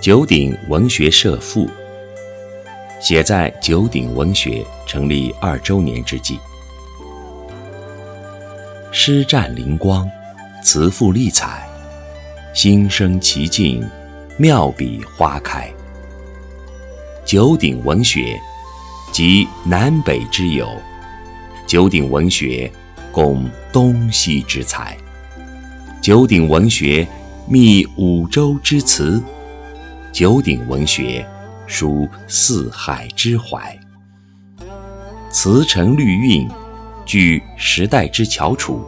九鼎文学社赋，写在九鼎文学成立二周年之际。诗占灵光，词赋丽彩，心生奇境，妙笔花开。九鼎文学，集南北之友；九鼎文学，共东西之才；九鼎文学，觅五洲之词；九鼎文学，书四海之怀。词成律韵，具时代之翘楚；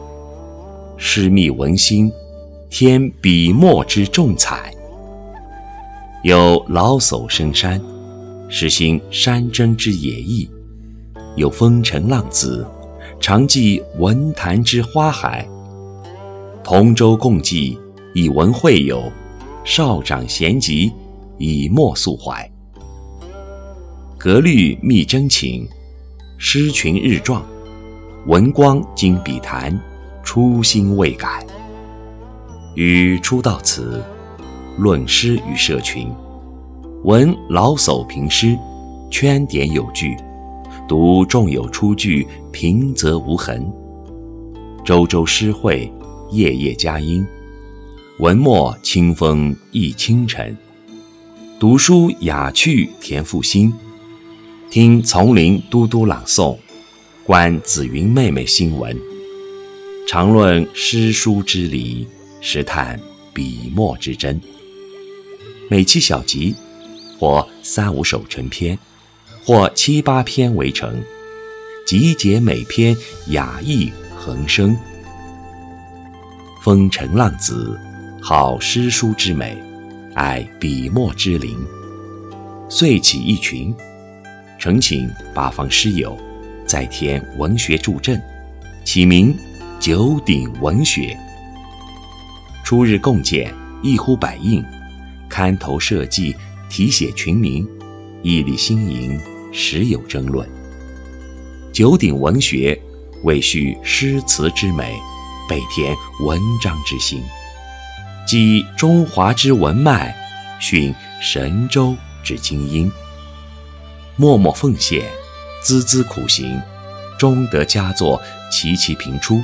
诗密文心，添笔墨之重彩。有老叟深山。实行山珍之野意，有风尘浪子，常记文坛之花海。同舟共济，以文会友；少长咸集，以墨诉怀。格律密真情，诗群日壮，文光经笔谈，初心未改。与初到此，论诗与社群。闻老叟评诗，圈点有据；读众有出句，平则无痕。周周诗会，夜夜佳音。文墨清风一清晨。读书雅趣填赋心。听丛林嘟嘟朗诵，观紫云妹妹新闻。常论诗书之理，实探笔墨之真。每期小集。或三五首成篇，或七八篇为成，集结每篇雅意横生。风尘浪子，好诗书之美，爱笔墨之灵，遂起一群，诚请八方诗友，再添文学助阵，起名九鼎文学。初日共建，一呼百应，刊头设计。题写群名，义理新颖，时有争论。九鼎文学为叙诗词之美，备填文章之心，集中华之文脉，训神州之精英。默默奉献，孜孜苦行，终得佳作齐齐频出，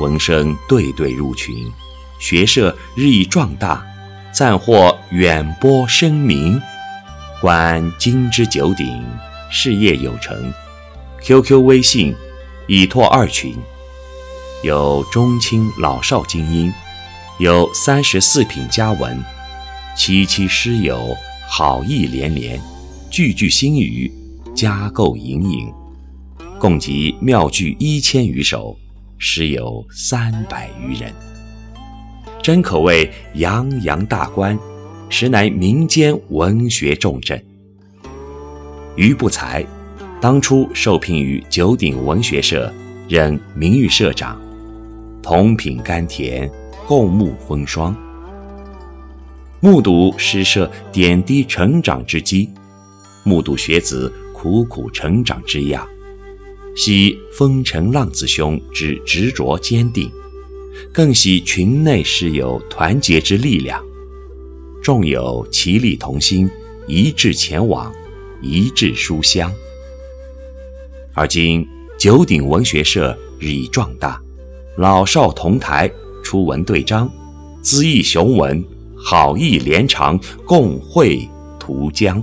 文声对对入群，学社日益壮大。暂获远播声名，观今之九鼎，事业有成。QQ、微信已拓二群，有中青老少精英，有三十四品佳文，期期诗友好意连连，句句新语，佳构盈盈，共集妙句一千余首，诗友三百余人。真可谓洋洋大观，实乃民间文学重镇。余不才，当初受聘于九鼎文学社，任名誉社长，同品甘甜，共沐风霜，目睹诗社点滴成长之机，目睹学子苦苦成长之样，惜风尘浪子兄之执着坚定。更喜群内诗友团结之力量，众友齐力同心，一致前往，一致书香。而今九鼎文学社日益壮大，老少同台，出文对章，恣意雄文，好意连长，共绘图江。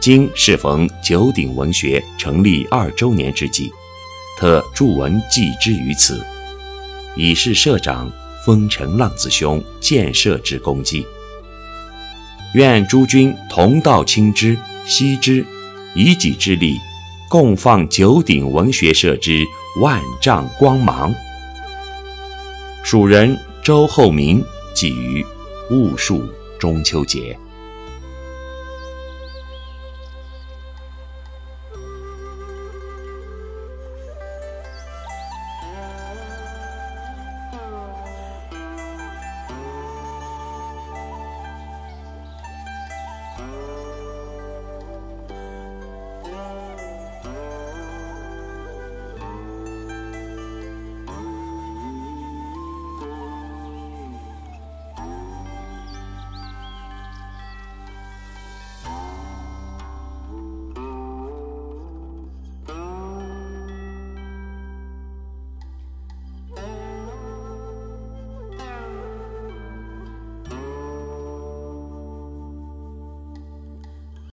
今适逢九鼎文学成立二周年之际，特著文记之于此。以示社长风尘浪子兄建设之功绩。愿诸君同道亲之惜之，以己之力，共放九鼎文学社之万丈光芒。蜀人周厚明寄于戊戌中秋节。